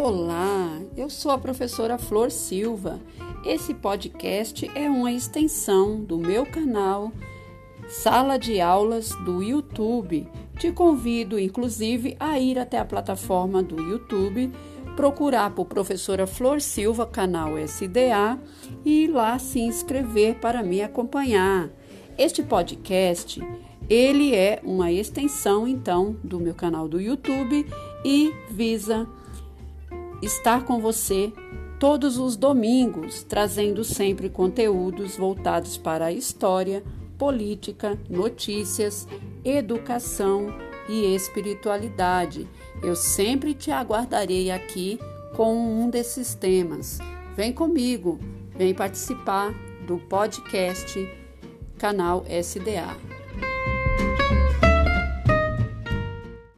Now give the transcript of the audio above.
Olá, eu sou a professora Flor Silva. Esse podcast é uma extensão do meu canal Sala de Aulas do YouTube. Te convido, inclusive, a ir até a plataforma do YouTube, procurar por professora Flor Silva, canal SDA, e ir lá se inscrever para me acompanhar. Este podcast ele é uma extensão então do meu canal do YouTube e visa estar com você todos os domingos, trazendo sempre conteúdos voltados para a história, política, notícias, educação e espiritualidade. Eu sempre te aguardarei aqui com um desses temas. Vem comigo, vem participar do podcast Canal SDA.